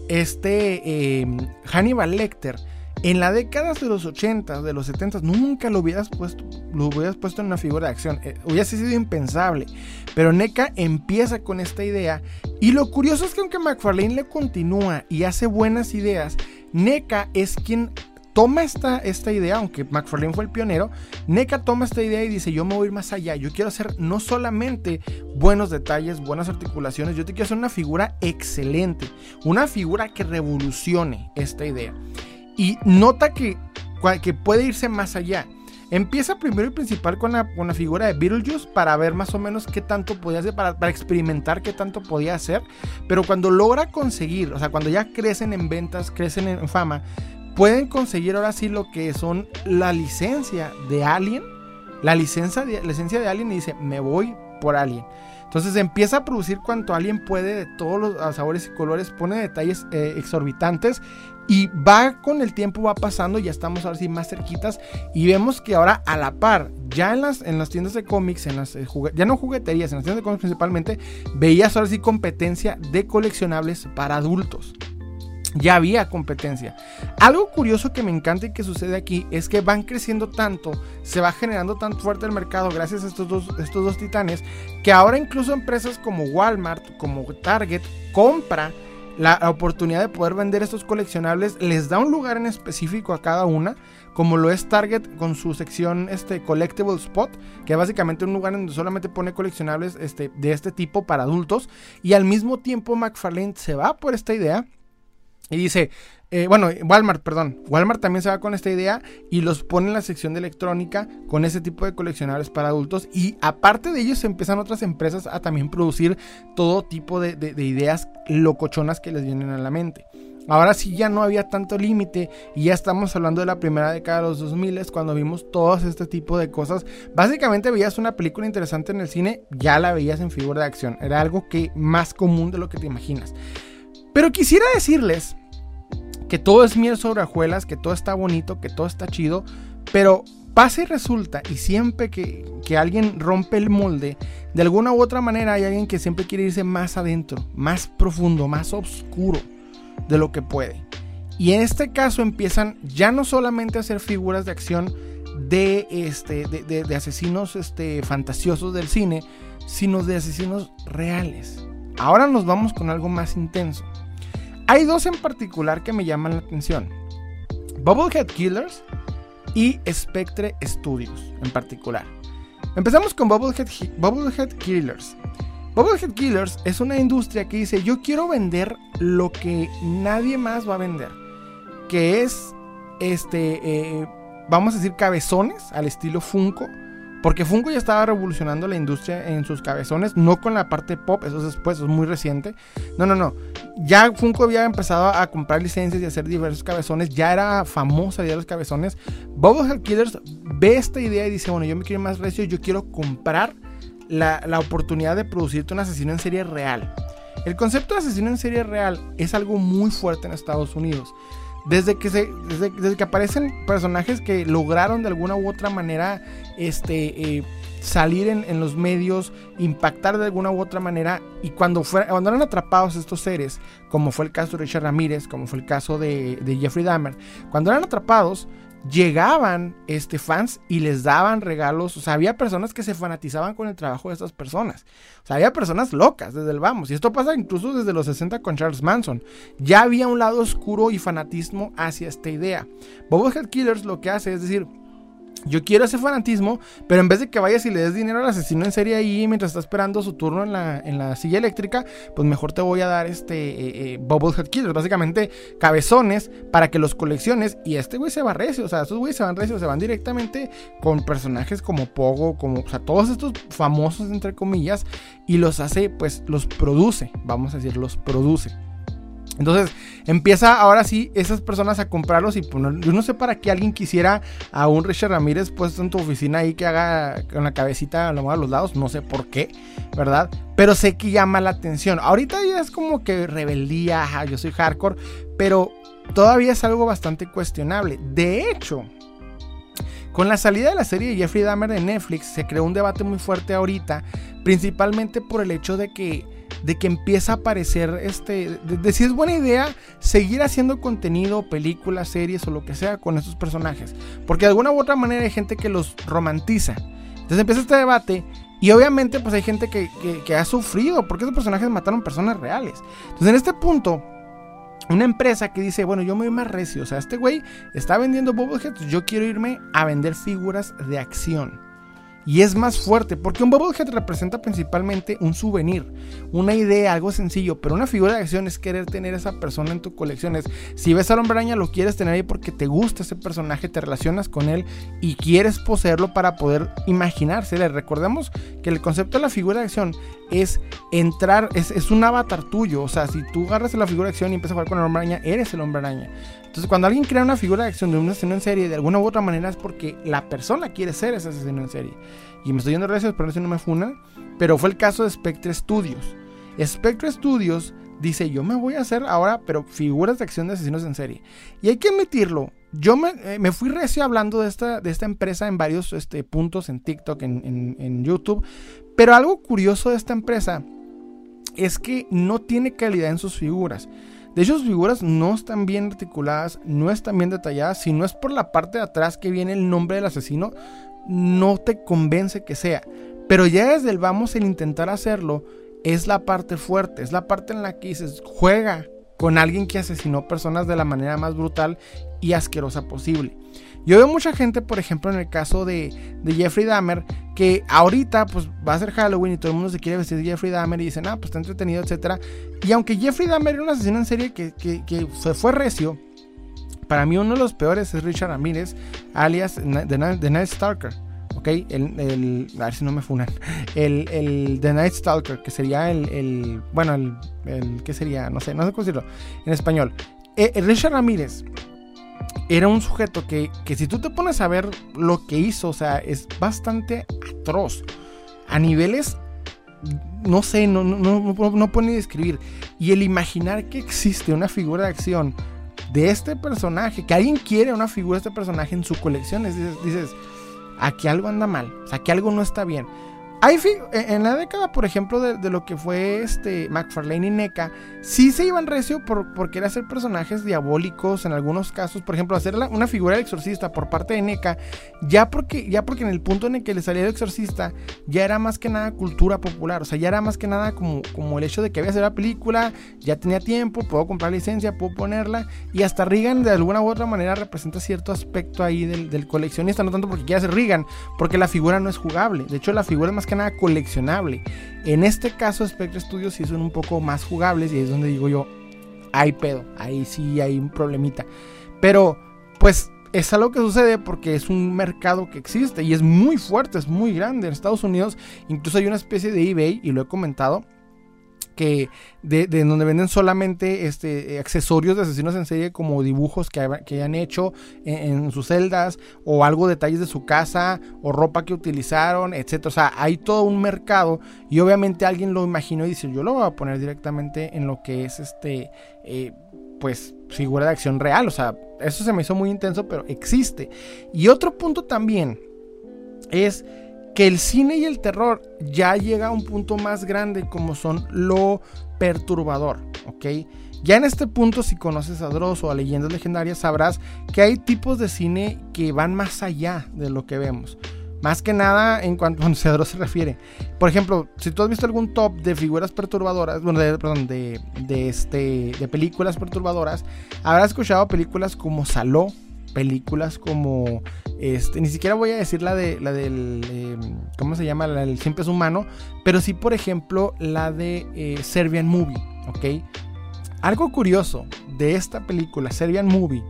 este eh, Hannibal Lecter en la década de los 80, de los 70, nunca lo hubieras puesto, lo hubieras puesto en una figura de acción. Eh, hubiese sido impensable. Pero NECA empieza con esta idea. Y lo curioso es que aunque McFarlane le continúa y hace buenas ideas, NECA es quien toma esta, esta idea, aunque McFarlane fue el pionero, NECA toma esta idea y dice, yo me voy a ir más allá, yo quiero hacer no solamente buenos detalles, buenas articulaciones, yo te quiero hacer una figura excelente, una figura que revolucione esta idea. Y nota que, que puede irse más allá. Empieza primero y principal con la, figura de Beetlejuice para ver más o menos qué tanto podía hacer, para, para, experimentar qué tanto podía hacer. Pero cuando logra conseguir, o sea, cuando ya crecen en ventas, crecen en fama, pueden conseguir ahora sí lo que son la licencia de Alien. La licencia de, licencia de Alien y dice, me voy por Alien. Entonces empieza a producir cuanto Alien puede de todos los sabores y colores, pone detalles eh, exorbitantes y va con el tiempo, va pasando, ya estamos ahora sí más cerquitas y vemos que ahora a la par, ya en las, en las tiendas de cómics, en las eh, ya no jugueterías, en las tiendas de cómics principalmente, veías ahora sí competencia de coleccionables para adultos ya había competencia. Algo curioso que me encanta y que sucede aquí es que van creciendo tanto, se va generando tan fuerte el mercado gracias a estos dos, estos dos titanes, que ahora incluso empresas como Walmart, como Target, compra la, oportunidad de poder vender estos coleccionables, les da un lugar en específico a cada una, como lo es Target con su sección este, Collectible Spot, que es básicamente un lugar donde solamente pone coleccionables este, de este tipo para adultos, y al mismo tiempo McFarlane se va por esta idea y dice, eh, bueno, Walmart, perdón, Walmart también se va con esta idea y los pone en la sección de electrónica con ese tipo de coleccionables para adultos. Y aparte de ellos, empiezan otras empresas a también producir todo tipo de, ideas locochonas que les vienen a la mente. Ahora sí ya no había tanto límite y ya estamos hablando de la primera década de los 2000 cuando vimos todos este tipo de cosas. Básicamente veías una película interesante en el cine, ya la veías en figura de acción. Era algo que más común de lo que te imaginas. Pero quisiera decirles que todo es miel sobre hojuelas, que todo está bonito, que todo está chido, pero pasa y resulta, y siempre que, que, alguien rompe el molde, de alguna u otra manera hay alguien que siempre quiere irse más adentro, más profundo, más oscuro de lo que puede. Y en este caso empiezan ya no solamente a hacer figuras de acción de, este, de, asesinos este, fantasiosos del cine, sino de asesinos reales. Ahora nos vamos con algo más intenso. Hay dos en particular que me llaman la atención. Bubblehead Killers y Spectre Studios en particular. Empezamos con Bubblehead, Killers. Bubblehead Killers es una industria que dice yo quiero vender lo que nadie más va a vender. Que es, este, eh, vamos a decir, cabezones al estilo Funko porque Funko ya estaba revolucionando la industria en sus cabezones, no con la parte pop, eso es es muy reciente. No, no, no. Ya Funko había empezado a comprar licencias y hacer diversos cabezones, ya era famosa idea de los cabezones. Bubblehead Killers ve esta idea y dice, bueno, yo me quiero más recio, yo quiero comprar la, la oportunidad de producirte un asesino en serie real. El concepto de asesino en serie real es algo muy fuerte en Estados Unidos. Desde que, se, desde, que aparecen personajes que lograron de alguna u otra manera este, eh, salir en, los medios, impactar de alguna u otra manera, y cuando, cuando eran atrapados estos seres, como fue el caso de Richard Ramírez, como fue el caso de, de Jeffrey Dahmer, cuando eran atrapados, llegaban este, fans y les daban regalos. O sea, había personas que se fanatizaban con el trabajo de estas personas. O sea, había personas locas desde el vamos. Y esto pasa incluso desde los 60 con Charles Manson. Ya había un lado oscuro y fanatismo hacia esta idea. Bobblehead Killers lo que hace es decir, yo quiero ese fanatismo, pero en vez de que vayas y le des dinero al asesino en serie ahí mientras está esperando su turno en la, en la silla eléctrica, pues mejor te voy a dar este eh, eh Bubblehead Killers, básicamente cabezones para que los colecciones. Y este güey se va recio, o sea, estos güeyes se van recio, se van directamente con personajes como Pogo, como, o sea, todos estos famosos entre comillas, y los hace, pues los produce, vamos a decir, los produce. Entonces empieza ahora sí esas personas a comprarlos y poner, yo no sé para qué alguien quisiera a un Richard Ramírez puesto en tu oficina ahí que haga con la cabecita a los lados, no sé por qué, ¿verdad? Pero sé que llama la atención. Ahorita ya es como que rebeldía, yo soy hardcore, pero todavía es algo bastante cuestionable. De hecho, con la salida de la serie de Jeffrey Dahmer de Netflix se creó un debate muy fuerte ahorita, principalmente por el hecho de que de que empieza a aparecer este, de, si es buena idea seguir haciendo contenido, películas, series o lo que sea con estos personajes. Porque de alguna u otra manera hay gente que los romantiza. Entonces empieza este debate y obviamente pues hay gente que, que, ha sufrido porque esos personajes mataron personas reales. Entonces en este punto una empresa que dice, bueno, yo me voy más recio, o sea, este güey está vendiendo bobbleheads, yo quiero irme a vender figuras de acción y es más fuerte, porque un Bubblehead representa principalmente un souvenir, una idea, algo sencillo, pero una figura de acción es querer tener a esa persona en tu colección. si ves al hombre araña, lo quieres tener ahí porque te gusta ese personaje, te relacionas con él y quieres poseerlo para poder imaginárselo. Recordemos que el concepto de la figura de acción es entrar, es, es un avatar tuyo, o sea, si tú agarras la figura de acción y empiezas a jugar con el hombre araña, eres el hombre araña. Entonces, cuando alguien crea una figura de acción de un asesino en serie, de alguna u otra manera es porque la persona quiere ser ese asesino en serie. Y me estoy yendo recio, pero si no me funan, pero fue el caso de Spectre Studios. Spectre Studios dice, yo me voy a hacer ahora, pero figuras de acción de asesinos en serie. Y hay que admitirlo, yo me, eh, fui recio hablando de esta, de esta empresa en varios este, puntos, en TikTok, en, en YouTube, pero algo curioso de esta empresa es que no tiene calidad en sus figuras. De hecho, sus figuras no están bien articuladas, no están bien detalladas. Si no es por la parte de atrás que viene el nombre del asesino, no te convence que sea. Pero ya desde el vamos el intentar hacerlo es la parte fuerte, es la parte en la que dices, juega con alguien que asesinó personas de la manera más brutal y asquerosa posible. Yo veo mucha gente, por ejemplo, en el caso de, Jeffrey Dahmer, que ahorita pues va a ser Halloween y todo el mundo se quiere vestir de Jeffrey Dahmer y dicen, ah, pues está entretenido, etc. Y aunque Jeffrey Dahmer era un asesino en serie que, se fue recio, para mí uno de los peores es Richard Ramírez, alias The Night, Stalker. ¿ok? El, a ver si no me funan. El, el The Night Stalker, que sería el, bueno, el, el, ¿qué sería? No sé, no sé cómo decirlo en español. Eh, Richard Ramírez era un sujeto que, si tú te pones a ver lo que hizo, o sea, es bastante atroz. A niveles, no sé, no, no, no, no puedo ni describir. Y el imaginar que existe una figura de acción de este personaje, que alguien quiere una figura de este personaje en su colección, dices, dices aquí algo anda mal, o sea, aquí algo no está bien. Hay en la década, por ejemplo, de, lo que fue este McFarlane y NECA, sí se iban recio por, por querer hacer personajes diabólicos en algunos casos. Por ejemplo, hacer una figura del exorcista por parte de NECA, ya porque, ya porque en el punto en el que le salía el exorcista, ya era más que nada cultura popular. O sea, ya era más que nada como, como el hecho de que había hacer la película, ya tenía tiempo, puedo comprar licencia, puedo ponerla. Y hasta Regan de alguna u otra manera representa cierto aspecto ahí del, coleccionista, no tanto porque quiera ser Regan, porque la figura no es jugable. De hecho, la figura es más que nada coleccionable. En este caso, Spectre Studios sí son un poco más jugables y es donde digo yo, hay pedo, ahí sí hay un problemita. Pero, pues es algo que sucede porque es un mercado que existe y es muy fuerte, es muy grande. En Estados Unidos incluso hay una especie de eBay, y lo he comentado, que de, donde venden solamente este, accesorios de asesinos en serie como dibujos que, que hayan hecho en, sus celdas o algo detalles de su casa o ropa que utilizaron, etc. O sea, hay todo un mercado y obviamente alguien lo imaginó y dice yo lo voy a poner directamente en lo que es este, eh, pues figura de acción real. O sea, eso se me hizo muy intenso, pero existe. Y otro punto también es que el cine y el terror ya llega a un punto más grande como son lo perturbador, ¿ok? Ya en este punto, si conoces a Dross o a leyendas legendarias, sabrás que hay tipos de cine que van más allá de lo que vemos. Más que nada en cuanto [LAUGHS] a Dross se refiere. Por ejemplo, si tú has visto algún top de figuras perturbadoras, bueno, de, perdón, de, de, este, de películas perturbadoras, habrás escuchado películas como Saló, películas como este ni siquiera voy a decir la de la del em, cómo se llama el siempre es humano pero sí por ejemplo la de eh, Serbian Movie ok algo curioso de esta película Serbian Movie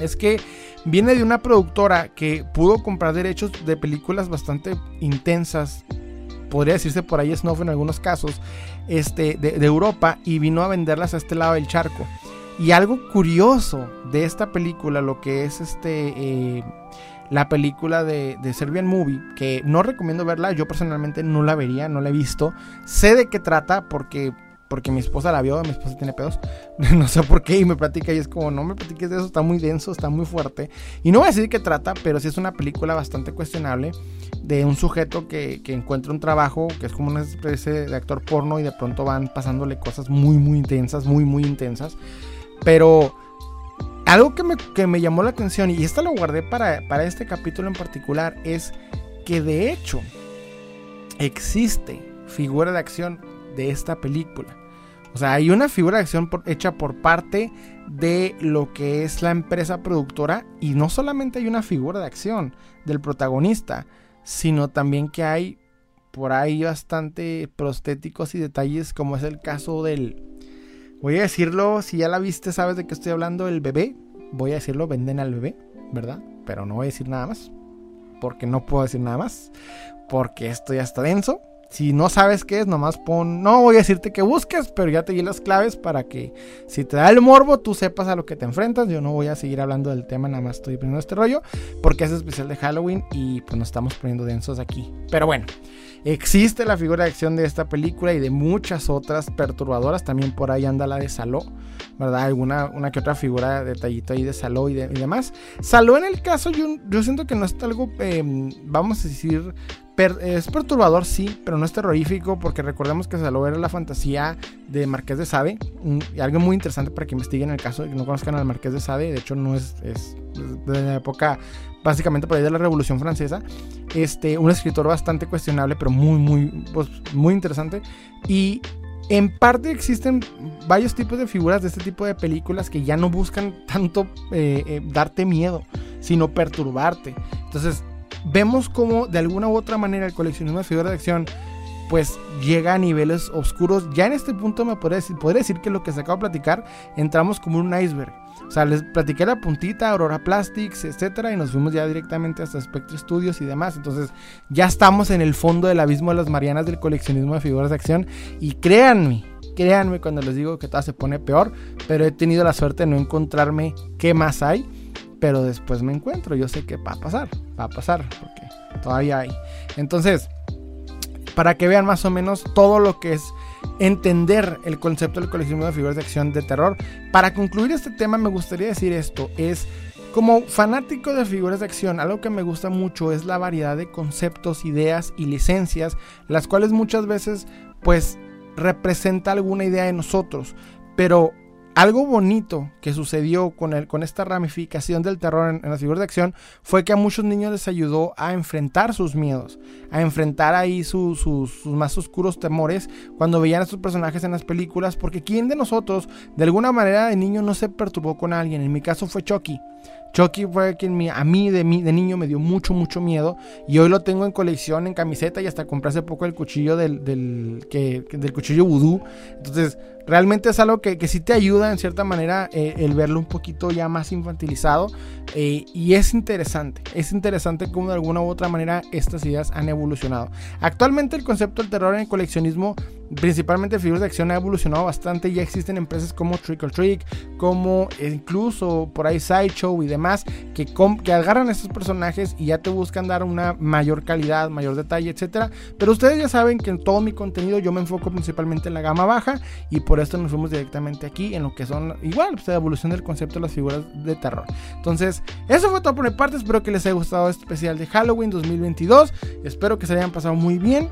es que viene de una productora que pudo comprar derechos de películas bastante intensas podría decirse por ahí snuff en algunos casos este de Europa y vino a venderlas a este lado del charco y algo curioso de esta película, lo que es este eh, la película de, Serbian Movie, que no recomiendo verla, yo personalmente no la vería, no la he visto. Sé de qué trata porque porque mi esposa la vio, mi esposa tiene pedos, [LAUGHS] no sé por qué, y me platica y es como, no me platiques de eso, está muy denso, está muy fuerte. Y no voy a decir qué trata, pero sí es una película bastante cuestionable de un sujeto que, que encuentra un trabajo que es como una especie de actor porno y de pronto van pasándole cosas muy, muy intensas, muy, muy intensas. Pero algo que me, llamó la atención, y esta lo guardé para, este capítulo en particular, es que de hecho existe figura de acción de esta película. O sea, hay una figura de acción hecha por parte de lo que es la empresa productora y no solamente hay una figura de acción del protagonista, sino también que hay por ahí bastante prostéticos y detalles como es el caso del Voy a decirlo, si ya la viste, sabes de qué estoy hablando, el bebé. Voy a decirlo, venden al bebé, ¿verdad? Pero no voy a decir nada más. Porque no puedo decir nada más. Porque esto ya está denso. si no sabes qué es, nomás pon, no voy a decirte que busques, pero ya te di las claves para que si te da el morbo, tú sepas a lo que te enfrentas. Yo no voy a seguir hablando del tema, nada más estoy poniendo este rollo, porque es especial de Halloween y pues nos estamos poniendo densos aquí. Pero bueno. Existe la figura de acción de esta película y de muchas otras perturbadoras. También por ahí anda la de Saló, ¿verdad? Alguna una que otra figura, detallito ahí de Saló y, demás. Saló en el caso, yo, siento que no es algo, em, vamos a decir, es perturbador, sí, pero no es terrorífico porque recordemos que Saló era la fantasía de Marqués de Sade. Y algo muy interesante para que investiguen el caso, que no conozcan al Marqués de Sade. De hecho, no es, es de la época básicamente por ahí de la Revolución Francesa. Este, un escritor bastante cuestionable, pero muy, muy, pues, muy interesante. Y en parte existen varios tipos de figuras de este tipo de películas que ya no buscan tanto eh, eh, darte miedo, sino perturbarte. Entonces, vemos como de alguna u otra manera el coleccionismo de figuras de acción pues llega a niveles oscuros. Ya en este punto me podría decir, podría decir que lo que se acaba de platicar, entramos como un iceberg. O sea, les platiqué la puntita, Aurora Plastics, etcétera, y nos fuimos ya directamente hasta Spectre Studios y demás. Entonces, ya estamos en el fondo del abismo de las Marianas del coleccionismo de figuras de acción. Y créanme, créanme cuando les digo que todo se pone peor, pero he tenido la suerte de no encontrarme qué más hay. Pero después me encuentro, yo sé que va a pasar, va a pasar, porque todavía hay. Entonces, para que vean más o menos todo lo que es entender el concepto del coleccionismo de figuras de acción de terror. Para concluir este tema me gustaría decir esto, es como fanático de figuras de acción, algo que me gusta mucho es la variedad de conceptos, ideas y licencias, las cuales muchas veces pues representa alguna idea de nosotros, pero algo bonito que sucedió con, el, con esta ramificación del terror en, las figuras de acción fue que a muchos niños les ayudó a enfrentar sus miedos, a enfrentar ahí sus más oscuros temores cuando veían a estos personajes en las películas, porque ¿quién de nosotros de alguna manera de niño no se perturbó con alguien? En mi caso fue Chucky. Chucky fue quien a mí de, mí de niño me dio mucho, mucho miedo. Y hoy lo tengo en colección, en camiseta. Y hasta compré hace poco el cuchillo del, del, que, del cuchillo vudú. Entonces, realmente es algo que, que sí te ayuda en cierta manera eh, el verlo un poquito ya más infantilizado. Eh, y es interesante. Es interesante cómo de alguna u otra manera estas ideas han evolucionado. Actualmente el concepto del terror en el coleccionismo principalmente figuras de acción ha evolucionado bastante. Ya existen empresas como Trick or Trick, como incluso por ahí Sideshow y demás, que, que agarran a estos personajes y ya te buscan dar una mayor calidad, mayor detalle, etcétera. Pero ustedes ya saben que en todo mi contenido yo me enfoco principalmente en la gama baja y por esto nos fuimos directamente aquí en lo que son igual, pues, la evolución del concepto de las figuras de terror. Entonces, eso fue todo por mi parte. Espero que les haya gustado este especial de Halloween 2022. Espero que se hayan pasado muy bien.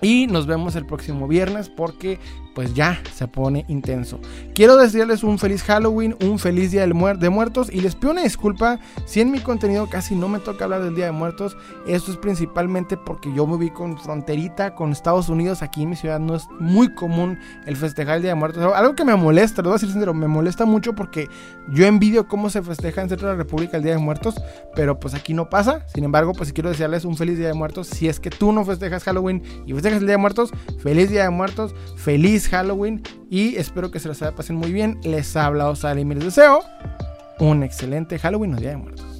Y nos vemos el próximo viernes porque pues ya se pone intenso. Quiero decirles un feliz Halloween, un feliz Día de Muertos y les pido una disculpa si en mi contenido casi no me toca hablar del Día de Muertos. Esto es principalmente porque yo me ubico en fronterita con Estados Unidos. Aquí en mi ciudad no es muy común el festejar el Día de Muertos. Algo que me molesta, lo voy a decir sincero, me molesta mucho porque yo envidio cómo se festeja en Centro de la República el Día de Muertos, pero pues aquí no pasa. Sin embargo, pues quiero desearles un feliz Día de Muertos. Si es que tú no festejas Halloween y festejas el Día de Muertos, feliz Día de Muertos, feliz Halloween y espero que se les pasen muy bien. Les ha hablado Salim y les deseo un excelente Halloween o Día de Muertos.